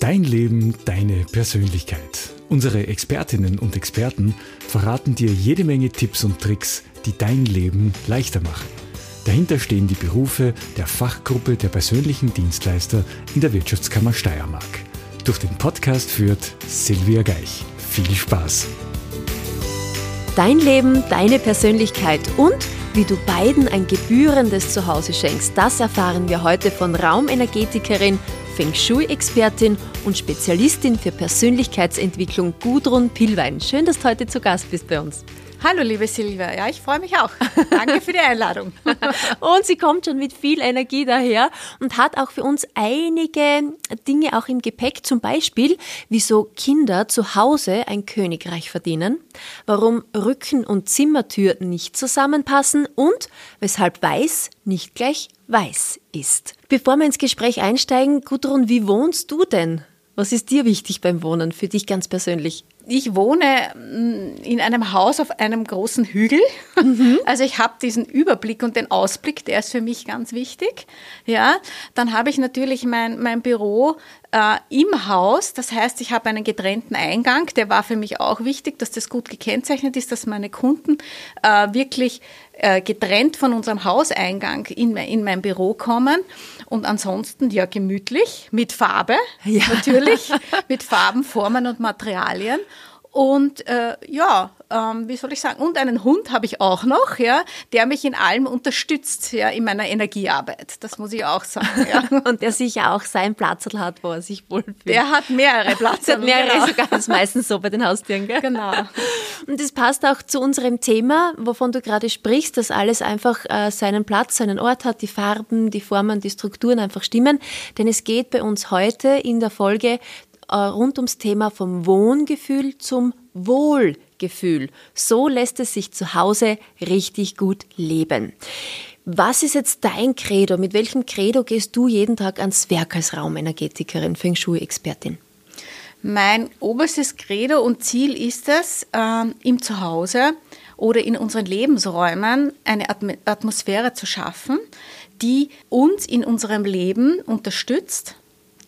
Dein Leben, deine Persönlichkeit. Unsere Expertinnen und Experten verraten dir jede Menge Tipps und Tricks, die dein Leben leichter machen. Dahinter stehen die Berufe der Fachgruppe der persönlichen Dienstleister in der Wirtschaftskammer Steiermark. Durch den Podcast führt Silvia Geich. Viel Spaß! Dein Leben, deine Persönlichkeit und wie du beiden ein gebührendes Zuhause schenkst, das erfahren wir heute von Raumenergetikerin Feng Shui-Expertin und Spezialistin für Persönlichkeitsentwicklung Gudrun Pillwein. Schön, dass du heute zu Gast bist bei uns. Hallo, liebe Silvia. Ja, ich freue mich auch. Danke für die Einladung. und sie kommt schon mit viel Energie daher und hat auch für uns einige Dinge auch im Gepäck. Zum Beispiel, wieso Kinder zu Hause ein Königreich verdienen, warum Rücken- und Zimmertür nicht zusammenpassen und weshalb weiß nicht gleich weiß ist. Bevor wir ins Gespräch einsteigen, Gudrun, wie wohnst du denn? Was ist dir wichtig beim Wohnen, für dich ganz persönlich? Ich wohne mm, in einem Haus auf einem großen Hügel. Mhm. Also ich habe diesen Überblick und den Ausblick, der ist für mich ganz wichtig. Ja, dann habe ich natürlich mein, mein Büro äh, im Haus. Das heißt, ich habe einen getrennten Eingang. Der war für mich auch wichtig, dass das gut gekennzeichnet ist, dass meine Kunden äh, wirklich äh, getrennt von unserem Hauseingang in, in mein Büro kommen. Und ansonsten ja gemütlich, mit Farbe, ja. natürlich, mit Farben, Formen und Materialien. Und äh, ja, ähm, wie soll ich sagen, und einen Hund habe ich auch noch, ja, der mich in allem unterstützt, ja, in meiner Energiearbeit. Das muss ich auch sagen. Ja. und der sicher auch seinen Platz hat, wo er sich wohlfühlt. Der hat mehrere Plätze. mehrere genau. sogar, das ist meistens so bei den Haustieren, gell? Genau. Und das passt auch zu unserem Thema, wovon du gerade sprichst, dass alles einfach äh, seinen Platz, seinen Ort hat, die Farben, die Formen, die Strukturen einfach stimmen. Denn es geht bei uns heute in der Folge rund ums Thema vom Wohngefühl zum Wohlgefühl. So lässt es sich zu Hause richtig gut leben. Was ist jetzt dein Credo? Mit welchem Credo gehst du jeden Tag ans Werk als Raumenergetikerin, Feng Shui-Expertin? Mein oberstes Credo und Ziel ist es, äh, im Zuhause oder in unseren Lebensräumen eine Atmosphäre zu schaffen, die uns in unserem Leben unterstützt,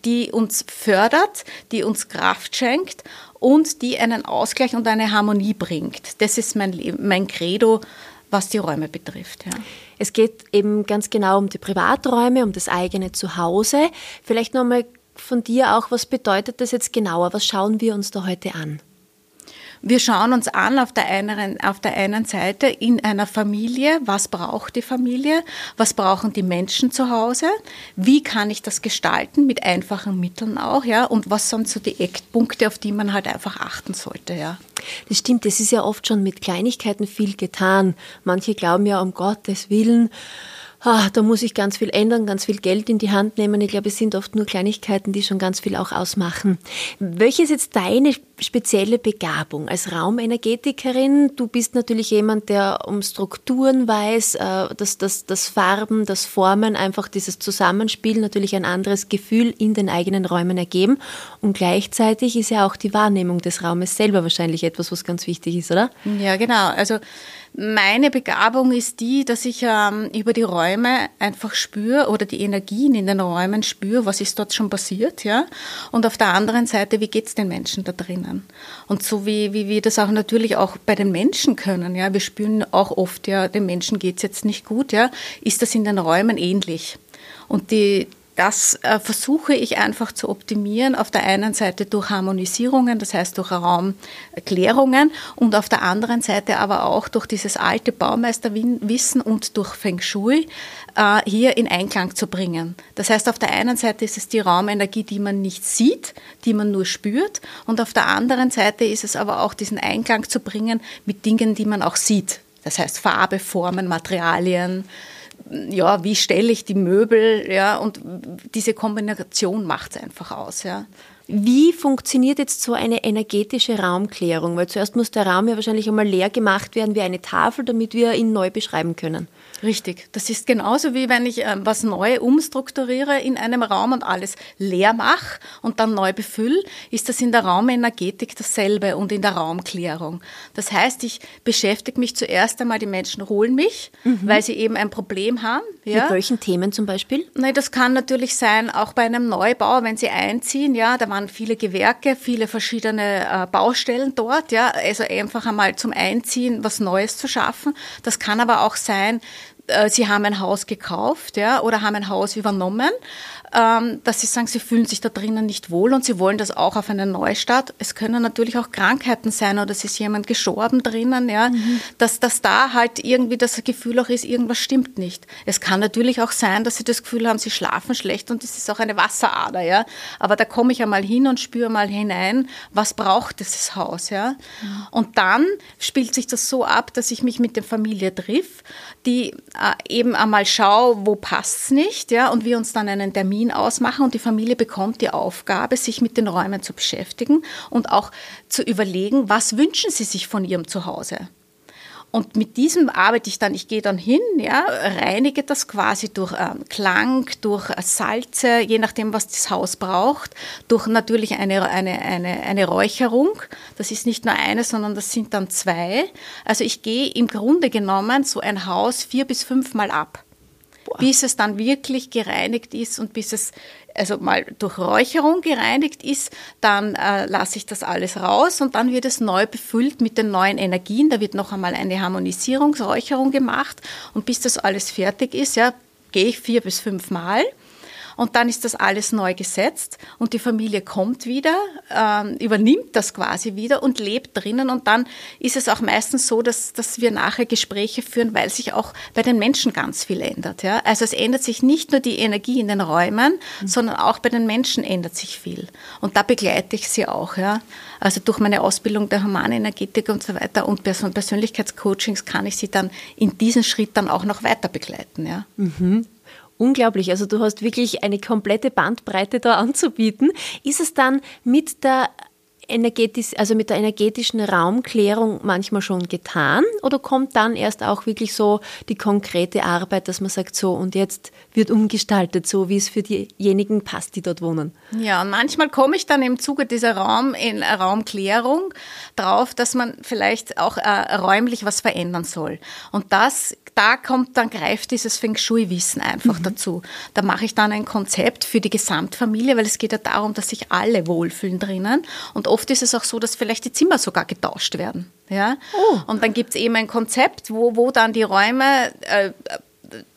die uns fördert, die uns Kraft schenkt und die einen Ausgleich und eine Harmonie bringt. Das ist mein, mein Credo, was die Räume betrifft. Ja. Es geht eben ganz genau um die Privaträume, um das eigene Zuhause. Vielleicht nochmal von dir auch, was bedeutet das jetzt genauer? Was schauen wir uns da heute an? Wir schauen uns an auf der, einen, auf der einen Seite in einer Familie, was braucht die Familie, was brauchen die Menschen zu Hause, wie kann ich das gestalten mit einfachen Mitteln auch, ja, und was sind so die Eckpunkte, auf die man halt einfach achten sollte, ja. Das stimmt, es ist ja oft schon mit Kleinigkeiten viel getan. Manche glauben ja um Gottes Willen, ah, da muss ich ganz viel ändern, ganz viel Geld in die Hand nehmen. Ich glaube, es sind oft nur Kleinigkeiten, die schon ganz viel auch ausmachen. Welche ist jetzt deine spezielle Begabung als Raumenergetikerin? Du bist natürlich jemand, der um Strukturen weiß, äh, dass, dass, dass Farben, das Formen, einfach dieses Zusammenspiel natürlich ein anderes Gefühl in den eigenen Räumen ergeben. Und gleichzeitig ist ja auch die Wahrnehmung des Raumes selber wahrscheinlich etwas, was ganz wichtig ist, oder? Ja, genau. Also meine Begabung ist die, dass ich ähm, über die Räume einfach spüre oder die Energien in den Räumen spüre, was ist dort schon passiert, ja. Und auf der anderen Seite, wie geht's den Menschen da drinnen? Und so wie, wie wir das auch natürlich auch bei den Menschen können, ja. Wir spüren auch oft, ja, den Menschen geht's jetzt nicht gut, ja. Ist das in den Räumen ähnlich? Und die, das äh, versuche ich einfach zu optimieren. Auf der einen Seite durch Harmonisierungen, das heißt durch Raumklärungen und auf der anderen Seite aber auch durch dieses alte Baumeisterwissen und durch Feng Shui äh, hier in Einklang zu bringen. Das heißt, auf der einen Seite ist es die Raumenergie, die man nicht sieht, die man nur spürt und auf der anderen Seite ist es aber auch diesen Einklang zu bringen mit Dingen, die man auch sieht. Das heißt Farbe, Formen, Materialien, ja, wie stelle ich die Möbel, ja, und diese Kombination macht es einfach aus, ja. Wie funktioniert jetzt so eine energetische Raumklärung? Weil zuerst muss der Raum ja wahrscheinlich einmal leer gemacht werden wie eine Tafel, damit wir ihn neu beschreiben können. Richtig. Das ist genauso wie wenn ich äh, was neu umstrukturiere in einem Raum und alles leer mache und dann neu befülle, ist das in der Raumenergetik dasselbe und in der Raumklärung. Das heißt, ich beschäftige mich zuerst einmal, die Menschen holen mich, mhm. weil sie eben ein Problem haben. Ja. Mit welchen Themen zum Beispiel? Nein, das kann natürlich sein, auch bei einem Neubau, wenn sie einziehen, ja, da waren viele Gewerke, viele verschiedene äh, Baustellen dort, ja, also einfach einmal zum Einziehen was Neues zu schaffen. Das kann aber auch sein, sie haben ein Haus gekauft ja, oder haben ein Haus übernommen dass sie sagen, sie fühlen sich da drinnen nicht wohl und sie wollen das auch auf eine Neustadt. Es können natürlich auch Krankheiten sein oder es ist jemand gestorben drinnen, ja, mhm. dass, dass da halt irgendwie das Gefühl auch ist, irgendwas stimmt nicht. Es kann natürlich auch sein, dass sie das Gefühl haben, sie schlafen schlecht und es ist auch eine Wasserader, ja. Aber da komme ich einmal hin und spüre mal hinein, was braucht dieses Haus, ja. Mhm. Und dann spielt sich das so ab, dass ich mich mit der Familie triff, die äh, eben einmal schaue, wo passt's nicht, ja, und wir uns dann einen Termin Termin ausmachen und die Familie bekommt die Aufgabe, sich mit den Räumen zu beschäftigen und auch zu überlegen, was wünschen sie sich von ihrem Zuhause. Und mit diesem arbeite ich dann, ich gehe dann hin, ja, reinige das quasi durch ähm, Klang, durch Salze, je nachdem, was das Haus braucht, durch natürlich eine, eine, eine, eine Räucherung. Das ist nicht nur eine, sondern das sind dann zwei. Also ich gehe im Grunde genommen so ein Haus vier bis fünfmal ab bis es dann wirklich gereinigt ist und bis es also mal durch Räucherung gereinigt ist, dann äh, lasse ich das alles raus und dann wird es neu befüllt mit den neuen Energien. Da wird noch einmal eine Harmonisierungsräucherung gemacht und bis das alles fertig ist, ja, gehe ich vier bis fünf Mal und dann ist das alles neu gesetzt und die Familie kommt wieder, ähm, übernimmt das quasi wieder und lebt drinnen. Und dann ist es auch meistens so, dass, dass wir nachher Gespräche führen, weil sich auch bei den Menschen ganz viel ändert. Ja? Also es ändert sich nicht nur die Energie in den Räumen, mhm. sondern auch bei den Menschen ändert sich viel. Und da begleite ich sie auch. Ja? Also durch meine Ausbildung der Humanenergetik und so weiter und Persönlichkeitscoachings kann ich sie dann in diesen Schritt dann auch noch weiter begleiten. Ja? Mhm. Unglaublich. Also du hast wirklich eine komplette Bandbreite da anzubieten. Ist es dann mit der energetisch, also mit der energetischen Raumklärung manchmal schon getan oder kommt dann erst auch wirklich so die konkrete Arbeit, dass man sagt, so und jetzt wird umgestaltet, so wie es für diejenigen passt, die dort wohnen? Ja, und manchmal komme ich dann im Zuge dieser Raum in Raumklärung drauf, dass man vielleicht auch äh, räumlich was verändern soll. Und das da kommt dann greift dieses Feng Shui-Wissen einfach mhm. dazu. Da mache ich dann ein Konzept für die Gesamtfamilie, weil es geht ja darum, dass sich alle wohlfühlen drinnen. Und oft ist es auch so, dass vielleicht die Zimmer sogar getauscht werden. Ja? Oh. Und dann gibt es eben ein Konzept, wo, wo dann die Räume äh,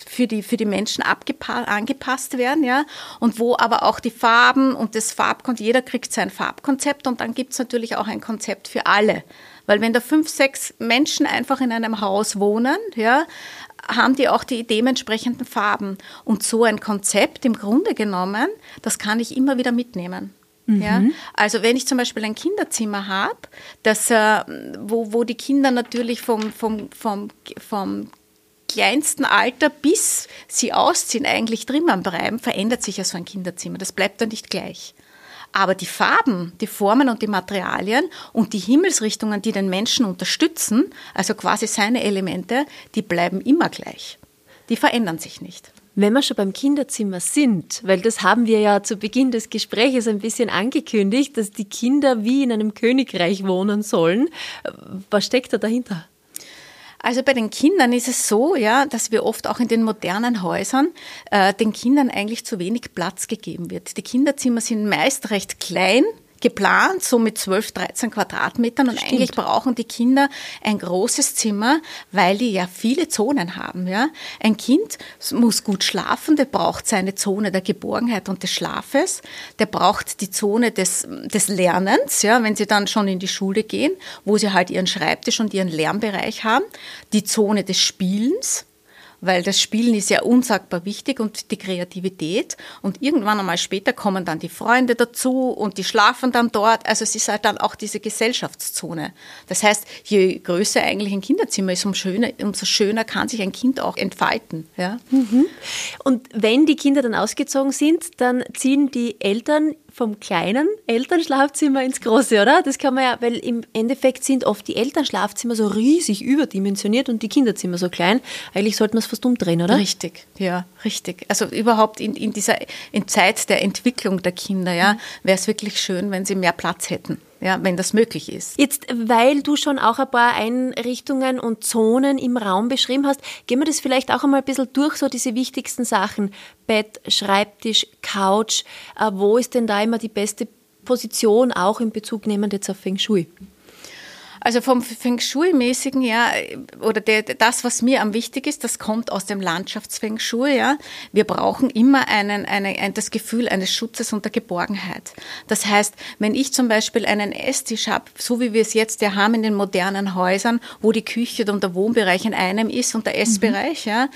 für die, für die Menschen angepasst werden, ja, und wo aber auch die Farben und das Farbkonzept, jeder kriegt sein Farbkonzept und dann gibt es natürlich auch ein Konzept für alle. Weil wenn da fünf, sechs Menschen einfach in einem Haus wohnen, ja, haben die auch die dementsprechenden Farben. Und so ein Konzept im Grunde genommen, das kann ich immer wieder mitnehmen. Mhm. Ja, also wenn ich zum Beispiel ein Kinderzimmer habe, das, äh, wo, wo die Kinder natürlich vom, vom, vom, vom kleinsten Alter, bis sie ausziehen, eigentlich drinnen bleiben, verändert sich ja so ein Kinderzimmer. Das bleibt dann nicht gleich. Aber die Farben, die Formen und die Materialien und die Himmelsrichtungen, die den Menschen unterstützen, also quasi seine Elemente, die bleiben immer gleich. Die verändern sich nicht. Wenn wir schon beim Kinderzimmer sind, weil das haben wir ja zu Beginn des Gesprächs ein bisschen angekündigt, dass die Kinder wie in einem Königreich wohnen sollen. Was steckt da dahinter? Also bei den Kindern ist es so, ja, dass wir oft auch in den modernen Häusern äh, den Kindern eigentlich zu wenig Platz gegeben wird. Die Kinderzimmer sind meist recht klein, geplant, so mit 12, 13 Quadratmetern. Und Stimmt. eigentlich brauchen die Kinder ein großes Zimmer, weil die ja viele Zonen haben. Ja? Ein Kind muss gut schlafen, der braucht seine Zone der Geborgenheit und des Schlafes. Der braucht die Zone des, des Lernens, ja, wenn sie dann schon in die Schule gehen, wo sie halt ihren Schreibtisch und ihren Lernbereich haben. Die Zone des Spielens, weil das Spielen ist ja unsagbar wichtig und die Kreativität. Und irgendwann einmal später kommen dann die Freunde dazu und die schlafen dann dort. Also es ist halt dann auch diese Gesellschaftszone. Das heißt, je größer eigentlich ein Kinderzimmer ist, umso schöner, umso schöner kann sich ein Kind auch entfalten. Ja? Mhm. Und wenn die Kinder dann ausgezogen sind, dann ziehen die Eltern vom kleinen Elternschlafzimmer ins große, oder? Das kann man ja, weil im Endeffekt sind oft die Elternschlafzimmer so riesig überdimensioniert und die Kinderzimmer so klein. Eigentlich sollte man es fast umdrehen, oder? Richtig, ja, richtig. Also überhaupt in, in dieser in Zeit der Entwicklung der Kinder, ja, mhm. wäre es wirklich schön, wenn sie mehr Platz hätten ja, wenn das möglich ist. Jetzt, weil du schon auch ein paar Einrichtungen und Zonen im Raum beschrieben hast, gehen wir das vielleicht auch einmal ein bisschen durch, so diese wichtigsten Sachen. Bett, Schreibtisch, Couch. Äh, wo ist denn da immer die beste Position, auch in Bezug nehmend jetzt auf Feng Shui? Also vom Feng Shui-mäßigen, ja, oder der, das, was mir am wichtig ist, das kommt aus dem Landschaftsfeng Shui, ja. Wir brauchen immer einen, eine, ein, das Gefühl eines Schutzes und der Geborgenheit. Das heißt, wenn ich zum Beispiel einen Esstisch habe, so wie wir es jetzt ja haben in den modernen Häusern, wo die Küche und der Wohnbereich in einem ist und der Essbereich, mhm. ja,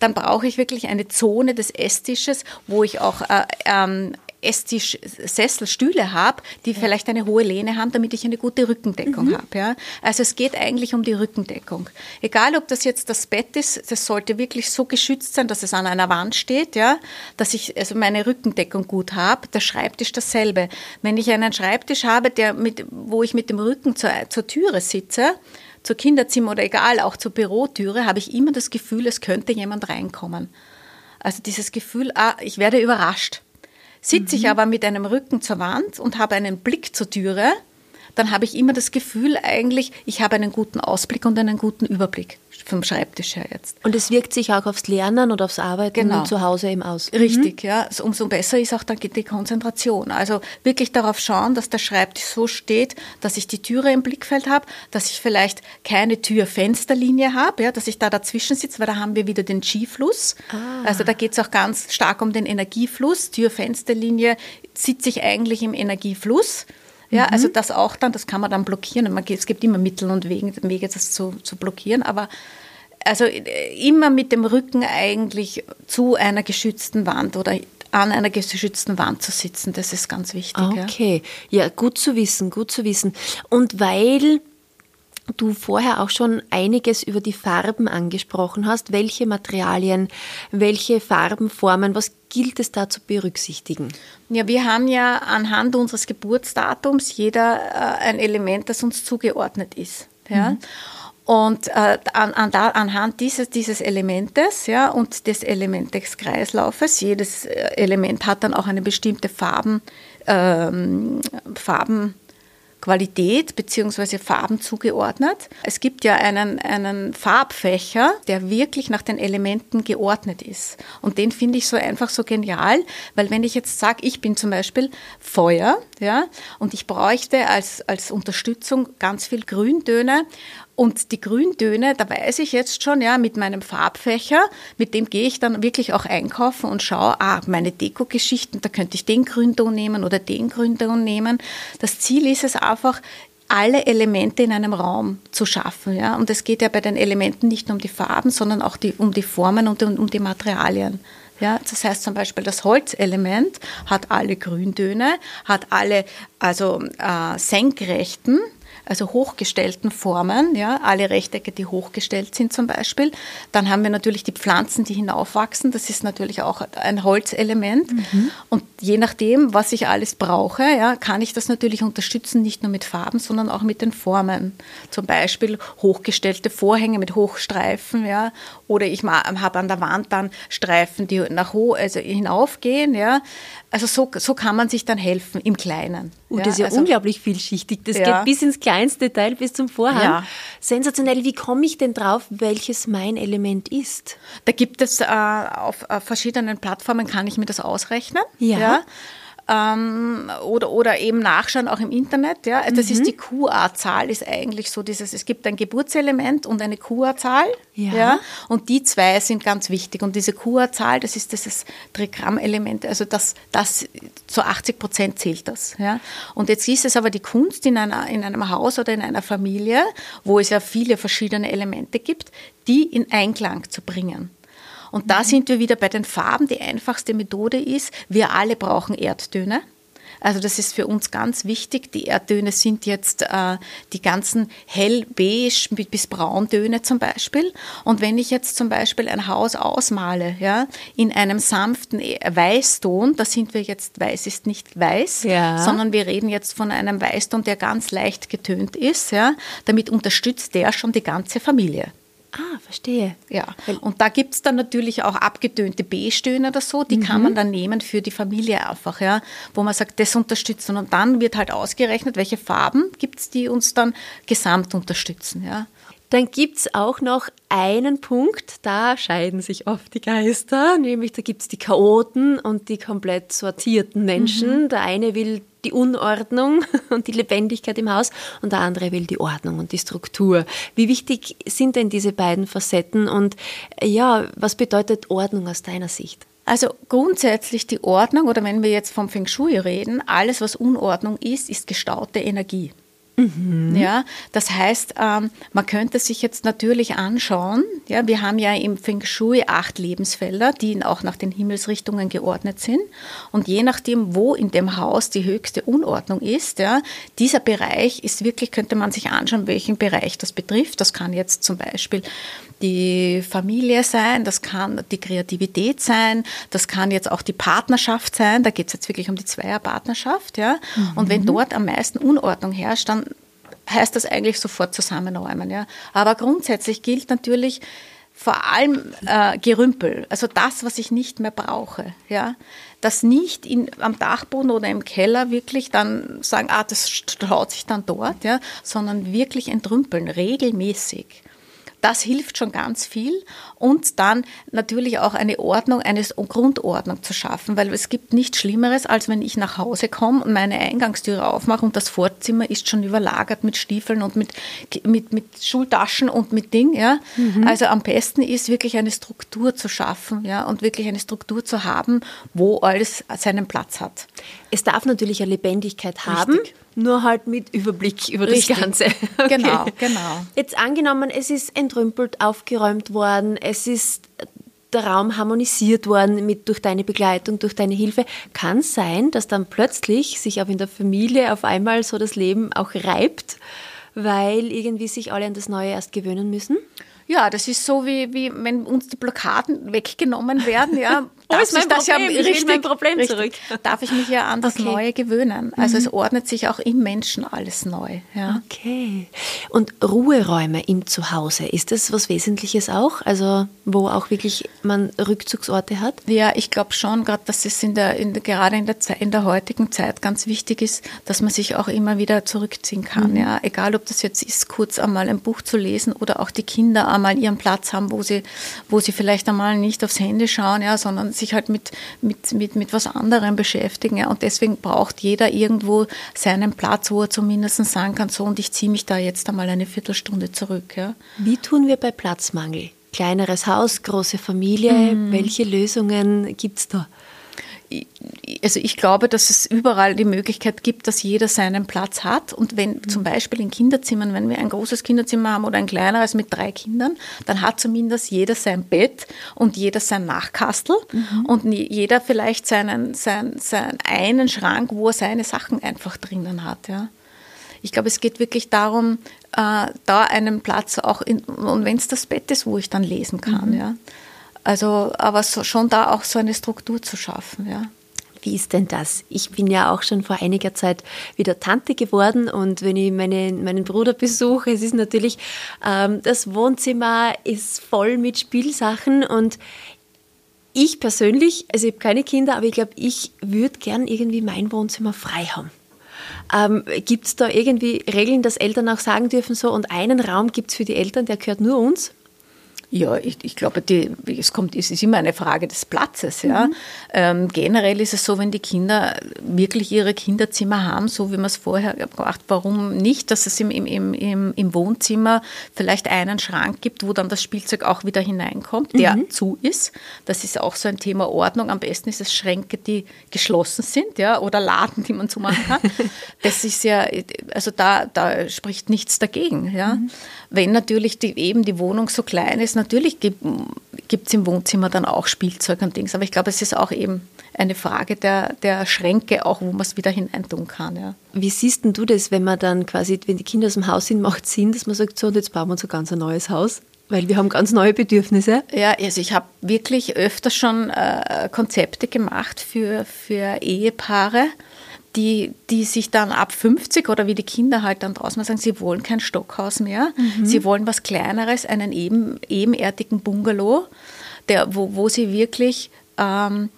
dann brauche ich wirklich eine Zone des Esstisches, wo ich auch äh, ähm, Esstisch, Sessel, Stühle habe, die ja. vielleicht eine hohe Lehne haben, damit ich eine gute Rückendeckung mhm. habe. Ja? Also es geht eigentlich um die Rückendeckung. Egal, ob das jetzt das Bett ist, das sollte wirklich so geschützt sein, dass es an einer Wand steht, ja, dass ich also meine Rückendeckung gut habe. Der Schreibtisch dasselbe. Wenn ich einen Schreibtisch habe, der mit, wo ich mit dem Rücken zur, zur Türe sitze, zur Kinderzimmer oder egal, auch zur Bürotüre, habe ich immer das Gefühl, es könnte jemand reinkommen. Also dieses Gefühl, ah, ich werde überrascht. Sitze mhm. ich aber mit einem Rücken zur Wand und habe einen Blick zur Türe, dann habe ich immer das Gefühl eigentlich, ich habe einen guten Ausblick und einen guten Überblick vom Schreibtisch her jetzt. Und es wirkt sich auch aufs Lernen und aufs Arbeiten genau. zu Hause eben aus. Richtig, mhm. ja. Umso besser ist auch dann die Konzentration. Also wirklich darauf schauen, dass der Schreibtisch so steht, dass ich die Türe im Blickfeld habe, dass ich vielleicht keine Tür-Fensterlinie habe, ja, dass ich da dazwischen sitze, weil da haben wir wieder den Chi-Fluss. Ah. Also da geht es auch ganz stark um den Energiefluss. Tür-Fensterlinie sitze ich eigentlich im Energiefluss. Ja, mhm. also das auch dann, das kann man dann blockieren. es gibt immer Mittel und Wege, Wege das zu, zu blockieren, aber also äh, immer mit dem Rücken eigentlich zu einer geschützten Wand oder an einer geschützten Wand zu sitzen, das ist ganz wichtig. Okay, ja, ja gut zu wissen, gut zu wissen. Und weil du vorher auch schon einiges über die Farben angesprochen hast. Welche Materialien, welche Farbenformen, was gilt es da zu berücksichtigen? Ja, wir haben ja anhand unseres Geburtsdatums jeder äh, ein Element, das uns zugeordnet ist. Ja? Mhm. Und äh, an, an, da, anhand dieses, dieses Elementes ja, und des Element des Kreislaufes, jedes äh, Element hat dann auch eine bestimmte Farben, ähm, Farben Qualität bzw. Farben zugeordnet. Es gibt ja einen, einen Farbfächer, der wirklich nach den Elementen geordnet ist. Und den finde ich so einfach so genial, weil wenn ich jetzt sage, ich bin zum Beispiel Feuer, ja, und ich bräuchte als, als Unterstützung ganz viel Grüntöne und die Grüntöne, da weiß ich jetzt schon, ja, mit meinem Farbfächer, mit dem gehe ich dann wirklich auch einkaufen und schaue, ah, meine Deko-Geschichten, da könnte ich den Grünton nehmen oder den Grünton nehmen. Das Ziel ist es einfach, alle Elemente in einem Raum zu schaffen. Ja? Und es geht ja bei den Elementen nicht nur um die Farben, sondern auch die, um die Formen und um, die Materialien. Ja, das heißt zum Beispiel, das Holzelement hat alle Grüntöne, hat alle also äh, senkrechten also hochgestellten Formen, ja, alle Rechtecke, die hochgestellt sind zum Beispiel. Dann haben wir natürlich die Pflanzen, die hinaufwachsen. Das ist natürlich auch ein Holzelement. Mhm. Und je nachdem, was ich alles brauche, ja, kann ich das natürlich unterstützen, nicht nur mit Farben, sondern auch mit den Formen. Zum Beispiel hochgestellte Vorhänge mit Hochstreifen, ja, oder ich habe an der Wand dann Streifen, die nach hoch, also hinaufgehen, ja. Also so, so kann man sich dann helfen im Kleinen. Uh, das ist ja also, unglaublich vielschichtig. Das ja. geht bis ins kleinste Teil, bis zum Vorhang. Ja. Sensationell. Wie komme ich denn drauf, welches mein Element ist? Da gibt es äh, auf äh, verschiedenen Plattformen, kann ich mir das ausrechnen. ja? Ähm, oder, oder eben nachschauen, auch im Internet. Ja? Das mhm. ist die QA-Zahl, ist eigentlich so dieses, es gibt ein Geburtselement und eine QA-Zahl. Ja. ja. Und die zwei sind ganz wichtig. Und diese QA-Zahl, das ist dieses Trigramm-Element, also das, das zu 80 Prozent zählt das. Ja? Und jetzt ist es aber die Kunst in, einer, in einem Haus oder in einer Familie, wo es ja viele verschiedene Elemente gibt, die in Einklang zu bringen. Und da sind wir wieder bei den Farben. Die einfachste Methode ist, wir alle brauchen Erdtöne. Also das ist für uns ganz wichtig. Die Erdtöne sind jetzt äh, die ganzen hellbeige bis brauntöne zum Beispiel. Und wenn ich jetzt zum Beispiel ein Haus ausmale, ja, in einem sanften e-, Weißton, da sind wir jetzt, weiß ist nicht weiß, ja. sondern wir reden jetzt von einem Weißton, der ganz leicht getönt ist, ja, damit unterstützt der schon die ganze Familie. Ah, verstehe. Ja. Und da gibt es dann natürlich auch abgetönte B-Stöne oder so, die mhm. kann man dann nehmen für die Familie einfach, ja, wo man sagt, das unterstützen. Und dann wird halt ausgerechnet, welche Farben gibt es, die uns dann gesamt unterstützen, ja. Dann gibt es auch noch einen Punkt, da scheiden sich oft die Geister, nämlich da gibt es die Chaoten und die komplett sortierten Menschen. Mhm. Der eine will die Unordnung und die Lebendigkeit im Haus und der andere will die Ordnung und die Struktur. Wie wichtig sind denn diese beiden Facetten und ja, was bedeutet Ordnung aus deiner Sicht? Also grundsätzlich die Ordnung oder wenn wir jetzt vom Feng Shui reden, alles was Unordnung ist, ist gestaute Energie. Mhm. Ja, das heißt, ähm, man könnte sich jetzt natürlich anschauen, ja, wir haben ja im Feng Shui acht Lebensfelder, die auch nach den Himmelsrichtungen geordnet sind. Und je nachdem, wo in dem Haus die höchste Unordnung ist, ja, dieser Bereich ist wirklich, könnte man sich anschauen, welchen Bereich das betrifft. Das kann jetzt zum Beispiel die Familie sein, das kann die Kreativität sein, das kann jetzt auch die Partnerschaft sein, da geht es jetzt wirklich um die Zweierpartnerschaft, ja. Mhm. Und wenn dort am meisten Unordnung herrscht, dann heißt das eigentlich sofort zusammenräumen, ja. Aber grundsätzlich gilt natürlich, vor allem äh, Gerümpel, also das, was ich nicht mehr brauche, ja, das nicht in, am Dachboden oder im Keller wirklich dann sagen, ah, das staut sich dann dort, ja, sondern wirklich entrümpeln, regelmäßig. Das hilft schon ganz viel. Und dann natürlich auch eine Ordnung, eine Grundordnung zu schaffen, weil es gibt nichts Schlimmeres, als wenn ich nach Hause komme und meine Eingangstüre aufmache und das Vorzimmer ist schon überlagert mit Stiefeln und mit, mit, mit Schultaschen und mit Ding. Ja? Mhm. Also am besten ist wirklich eine Struktur zu schaffen ja? und wirklich eine Struktur zu haben, wo alles seinen Platz hat. Es darf natürlich eine Lebendigkeit haben. Richtig nur halt mit Überblick über Richtig. das Ganze. Okay. Genau, genau. Jetzt angenommen, es ist entrümpelt, aufgeräumt worden, es ist der Raum harmonisiert worden mit, durch deine Begleitung, durch deine Hilfe. Kann es sein, dass dann plötzlich sich auch in der Familie auf einmal so das Leben auch reibt, weil irgendwie sich alle an das Neue erst gewöhnen müssen? Ja, das ist so wie, wie wenn uns die Blockaden weggenommen werden, ja. Darf oh, ist mein Problem, ja richtig, ich mein Problem richtig, zurück. Darf ich mich ja an das okay. Neue gewöhnen. Also mhm. es ordnet sich auch im Menschen alles neu. Ja. Okay. Und Ruheräume im Zuhause, ist das was Wesentliches auch? Also wo auch wirklich man Rückzugsorte hat? Ja, ich glaube schon, gerade dass es in der, in der, gerade in der, Zeit, in der heutigen Zeit ganz wichtig ist, dass man sich auch immer wieder zurückziehen kann. Mhm. Ja. Egal ob das jetzt ist, kurz einmal ein Buch zu lesen oder auch die Kinder einmal ihren Platz haben, wo sie, wo sie vielleicht einmal nicht aufs Handy schauen, ja, sondern sich halt mit, mit, mit, mit was anderem beschäftigen. Ja. Und deswegen braucht jeder irgendwo seinen Platz, wo er zumindest sagen kann, so und ich ziehe mich da jetzt einmal eine Viertelstunde zurück. Ja. Wie tun wir bei Platzmangel? Kleineres Haus, große Familie, mhm. welche Lösungen gibt es da? Also ich glaube, dass es überall die Möglichkeit gibt, dass jeder seinen Platz hat. Und wenn mhm. zum Beispiel in Kinderzimmern, wenn wir ein großes Kinderzimmer haben oder ein kleineres mit drei Kindern, dann hat zumindest jeder sein Bett und jeder sein Nachkastel mhm. und jeder vielleicht seinen, seinen, seinen einen Schrank, wo er seine Sachen einfach drinnen hat. Ja. Ich glaube, es geht wirklich darum, äh, da einen Platz auch in, und wenn es das Bett ist, wo ich dann lesen kann, mhm. ja. Also, aber so, schon da auch so eine Struktur zu schaffen, ja. Wie ist denn das? Ich bin ja auch schon vor einiger Zeit wieder Tante geworden und wenn ich meine, meinen Bruder besuche, es ist natürlich, ähm, das Wohnzimmer ist voll mit Spielsachen und ich persönlich, also ich habe keine Kinder, aber ich glaube, ich würde gern irgendwie mein Wohnzimmer frei haben. Ähm, gibt es da irgendwie Regeln, dass Eltern auch sagen dürfen, so und einen Raum gibt es für die Eltern, der gehört nur uns? Ja, ich, ich glaube, die, es, kommt, es ist immer eine Frage des Platzes. Ja. Mhm. Ähm, generell ist es so, wenn die Kinder wirklich ihre Kinderzimmer haben, so wie man es vorher gemacht, warum nicht, dass es im, im, im, im Wohnzimmer vielleicht einen Schrank gibt, wo dann das Spielzeug auch wieder hineinkommt, der mhm. zu ist. Das ist auch so ein Thema Ordnung. Am besten ist es Schränke, die geschlossen sind, ja, oder Laden, die man zumachen kann. das ist ja, also da, da spricht nichts dagegen. Ja. Mhm. Wenn natürlich die, eben die Wohnung so klein ist, natürlich gibt es im Wohnzimmer dann auch Spielzeug und Dings. Aber ich glaube, es ist auch eben eine Frage der, der Schränke, auch wo man es wieder hineintun kann. Ja. Wie siehst denn du das, wenn man dann quasi, wenn die Kinder aus dem Haus sind, macht Sinn, dass man sagt, so, und jetzt bauen wir uns ein ganz neues Haus? Weil wir haben ganz neue Bedürfnisse. Ja, also ich habe wirklich öfter schon äh, Konzepte gemacht für, für Ehepaare, die, die sich dann ab 50 oder wie die Kinder halt dann draußen sagen, sie wollen kein Stockhaus mehr, mhm. sie wollen was Kleineres, einen eben, ebenerdigen Bungalow, der, wo, wo sie wirklich ähm,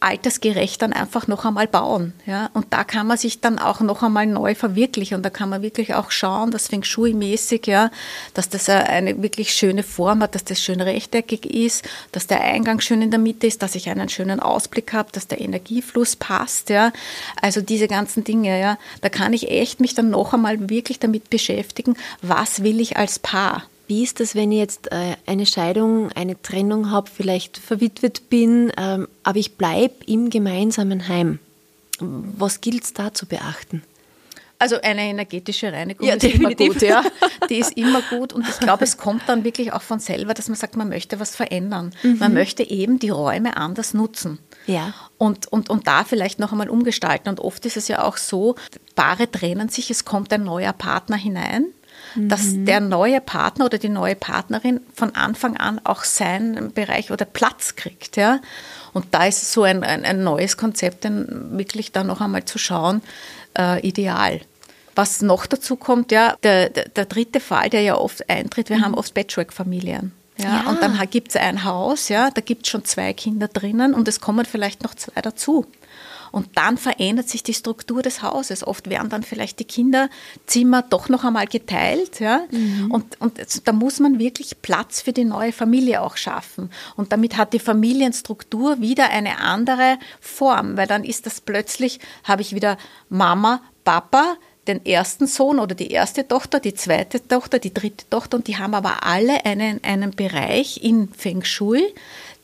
altersgerecht dann einfach noch einmal bauen. Ja? Und da kann man sich dann auch noch einmal neu verwirklichen und da kann man wirklich auch schauen, dass Feng Shui-mäßig, ja, dass das eine wirklich schöne Form hat, dass das schön rechteckig ist, dass der Eingang schön in der Mitte ist, dass ich einen schönen Ausblick habe, dass der Energiefluss passt. Ja? Also diese ganzen Dinge, ja, da kann ich echt mich dann noch einmal wirklich damit beschäftigen, was will ich als Paar. Wie ist das, wenn ich jetzt äh, eine Scheidung, eine Trennung habe, vielleicht verwitwet bin, ähm, aber ich bleibe im gemeinsamen Heim? Was gilt es da zu beachten? Also eine energetische Reinigung ja, ist definitiv. immer gut, ja. Die ist immer gut und ich glaube, es kommt dann wirklich auch von selber, dass man sagt, man möchte was verändern. Mhm. Man möchte eben die Räume anders nutzen. Ja. Und, und, und da vielleicht noch einmal umgestalten. Und oft ist es ja auch so, Paare trennen sich, es kommt ein neuer Partner hinein dass mhm. der neue Partner oder die neue Partnerin von Anfang an auch seinen Bereich oder Platz kriegt. Ja? Und da ist so ein, ein, ein neues Konzept, dann wirklich da noch einmal zu schauen, äh, ideal. Was noch dazu kommt, ja, der, der, der, dritte Fall, der ja oft eintritt, wir mhm. haben oft Patchwork-Familien. Ja, ja, Und dann gibt es ein Haus, ja, da gibt es schon zwei Kinder drinnen und es kommen vielleicht noch zwei dazu. Und dann verändert sich die Struktur des Hauses. Oft werden dann vielleicht die Kinderzimmer doch noch einmal geteilt. Ja? Mhm. Und, und da muss man wirklich Platz für die neue Familie auch schaffen. Und damit hat die Familienstruktur wieder eine andere Form, weil dann ist das plötzlich, habe ich wieder Mama, Papa, den ersten Sohn oder die erste Tochter, die zweite Tochter, die dritte Tochter und die haben aber alle einen, einen Bereich in Feng Shui,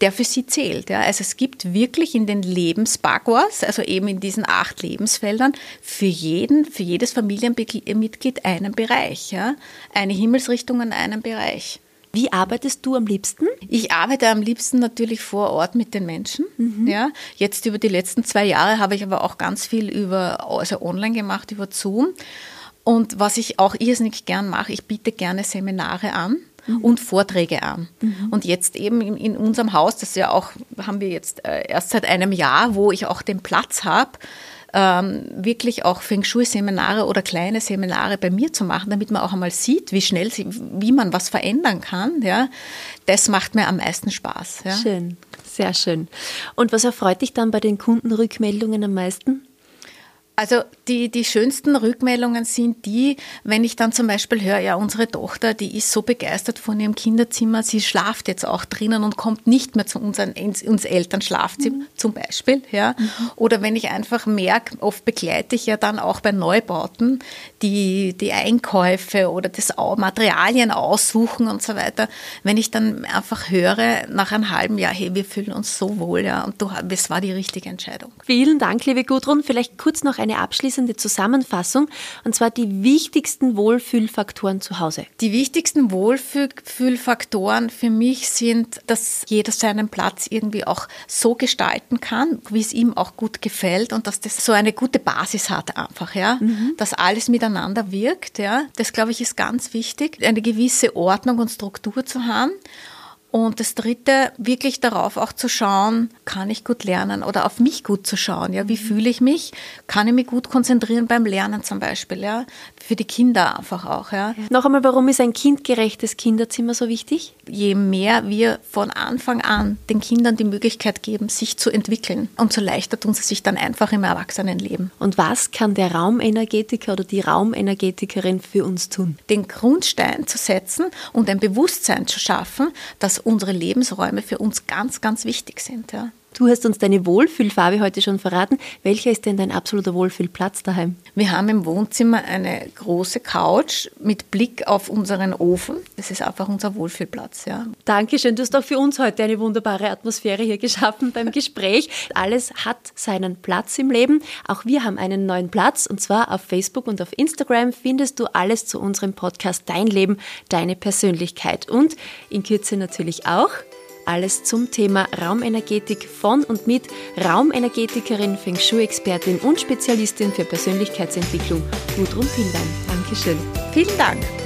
der für sie zählt. Ja. Also es gibt wirklich in den Lebensbagwas, also eben in diesen acht Lebensfeldern, für jeden, für jedes Familienmitglied einen Bereich. Ja. Eine Himmelsrichtung an einem Bereich. Wie arbeitest du am liebsten? Ich arbeite am liebsten natürlich vor Ort mit den Menschen. Mhm. Ja, jetzt über die letzten zwei Jahre habe ich aber auch ganz viel über, also online gemacht, über Zoom. Und was ich auch irrsinnig gern mache, ich biete gerne Seminare an mhm. und Vorträge an. Mhm. Und jetzt eben in, in, unserem Haus, das ja auch, haben wir jetzt äh, erst seit einem Jahr, wo ich auch den Platz habe, ähm, wirklich auch Feng Shui-Seminare oder kleine Seminare bei mir zu machen, damit man auch einmal sieht, wie schnell, wie man was verändern kann. Ja, das macht mir am meisten Spaß. Ja. Schön, sehr schön. Und was erfreut dich dann bei den Kundenrückmeldungen am meisten? Also die, die schönsten Rückmeldungen sind die, wenn ich dann zum Beispiel höre, ja, unsere Tochter, die ist so begeistert von ihrem Kinderzimmer, sie schlaft jetzt auch drinnen und kommt nicht mehr zu unseren, ins, Elternschlafzimmer mhm. zum Beispiel. Ja. Mhm. Oder wenn ich einfach merke, oft begleite ich ja dann auch bei Neubauten die, die Einkäufe oder das Materialien aussuchen und so weiter. Wenn ich dann einfach höre, nach einem halben Jahr, hey, wir fühlen uns so wohl, ja, und du, es war die richtige Entscheidung. Vielen Dank, liebe Gudrun. Vielleicht kurz noch eine abschließende Zusammenfassung, und zwar die wichtigsten Wohlfühlfaktoren zu Hause. Die wichtigsten Wohlfühlfaktoren für mich sind, dass jeder seinen Platz irgendwie auch so gestalten kann, wie es ihm auch gut gefällt und dass das so eine gute Basis hat einfach, ja, mhm. dass alles miteinander wirkt, ja. Das glaube ich ist ganz wichtig, eine gewisse Ordnung und Struktur zu haben. Und das Dritte, wirklich darauf auch zu schauen, kann ich gut lernen oder auf mich gut zu schauen. Ja, wie fühle ich mich? Kann ich mich gut konzentrieren beim Lernen zum Beispiel? Ja, für die Kinder einfach auch. Ja. Noch einmal, warum ist ein kindgerechtes Kinderzimmer so wichtig? Je mehr wir von Anfang an den Kindern die Möglichkeit geben, sich zu entwickeln, umso leichter tun sie sich dann einfach im Erwachsenenleben. Und was kann der Raumenergetiker oder die Raumenergetikerin für uns tun? Den Grundstein zu setzen und ein Bewusstsein zu schaffen, dass unsere Lebensräume für uns ganz, ganz wichtig sind. Ja. Du hast uns deine Wohlfühlfarbe heute schon verraten. Welcher ist denn dein absoluter Wohlfühlplatz daheim? Wir haben im Wohnzimmer eine große Couch mit Blick auf unseren Ofen. Das ist einfach unser Wohlfühlplatz. Ja. Dankeschön. Du hast auch für uns heute eine wunderbare Atmosphäre hier geschaffen beim Gespräch. Alles hat seinen Platz im Leben. Auch wir haben einen neuen Platz und zwar auf Facebook und auf Instagram findest du alles zu unserem Podcast Dein Leben, deine Persönlichkeit und in Kürze natürlich auch Alles zum Thema Raumenergetik von und mit Raumenergetikerin, Feng Shui-Expertin und Spezialistin für Persönlichkeitsentwicklung Gudrun Pildan. Dankeschön. Vielen Dank.